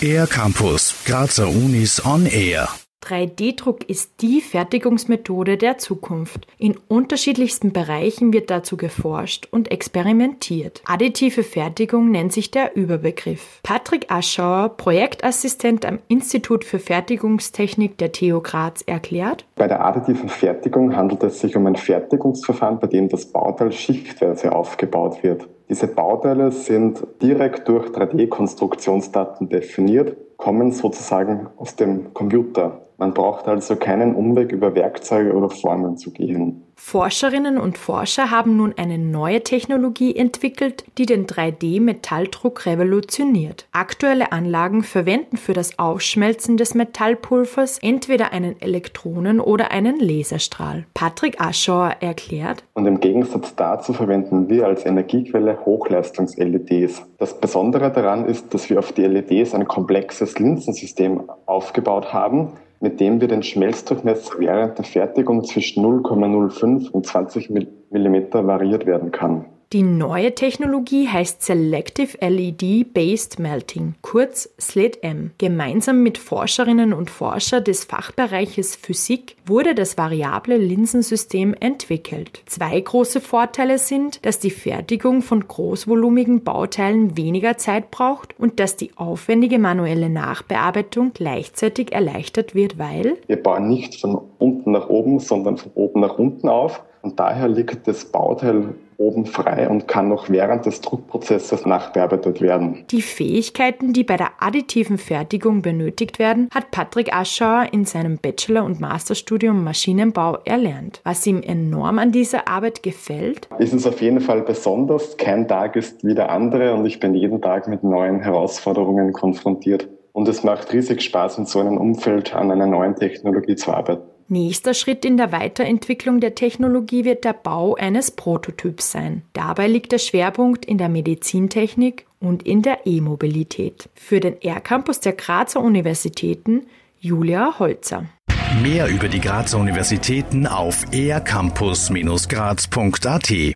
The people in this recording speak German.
Air Campus, Grazer Unis on Air. 3D-Druck ist die Fertigungsmethode der Zukunft. In unterschiedlichsten Bereichen wird dazu geforscht und experimentiert. Additive Fertigung nennt sich der Überbegriff. Patrick Aschauer, Projektassistent am Institut für Fertigungstechnik der TU Graz, erklärt. Bei der additiven Fertigung handelt es sich um ein Fertigungsverfahren, bei dem das Bauteil schichtweise aufgebaut wird. Diese Bauteile sind direkt durch 3D-Konstruktionsdaten definiert, kommen sozusagen aus dem Computer. Man braucht also keinen Umweg über Werkzeuge oder Formen zu gehen. Forscherinnen und Forscher haben nun eine neue Technologie entwickelt, die den 3D-Metalldruck revolutioniert. Aktuelle Anlagen verwenden für das Aufschmelzen des Metallpulvers entweder einen Elektronen- oder einen Laserstrahl. Patrick Aschauer erklärt. Und im Gegensatz dazu verwenden wir als Energiequelle Hochleistungs-LEDs. Das Besondere daran ist, dass wir auf die LEDs ein komplexes Linsensystem aufgebaut haben, mit dem wir den Schmelzdurchmesser während der Fertigung zwischen 0,05 und 20 mm variiert werden kann. Die neue Technologie heißt Selective LED Based Melting, kurz SLED-M. Gemeinsam mit Forscherinnen und Forscher des Fachbereiches Physik wurde das variable Linsensystem entwickelt. Zwei große Vorteile sind, dass die Fertigung von großvolumigen Bauteilen weniger Zeit braucht und dass die aufwendige manuelle Nachbearbeitung gleichzeitig erleichtert wird, weil wir bauen nicht von unten nach oben, sondern von oben nach unten auf und daher liegt das Bauteil oben frei und kann noch während des Druckprozesses nachbearbeitet werden. Die Fähigkeiten, die bei der additiven Fertigung benötigt werden, hat Patrick Aschauer in seinem Bachelor- und Masterstudium Maschinenbau erlernt. Was ihm enorm an dieser Arbeit gefällt? Ist es auf jeden Fall besonders. Kein Tag ist wie der andere und ich bin jeden Tag mit neuen Herausforderungen konfrontiert. Und es macht riesig Spaß, in so einem Umfeld an einer neuen Technologie zu arbeiten. Nächster Schritt in der Weiterentwicklung der Technologie wird der Bau eines Prototyps sein. Dabei liegt der Schwerpunkt in der Medizintechnik und in der E-Mobilität. Für den R-Campus der Grazer Universitäten Julia Holzer. Mehr über die Grazer Universitäten auf ercampus-graz.at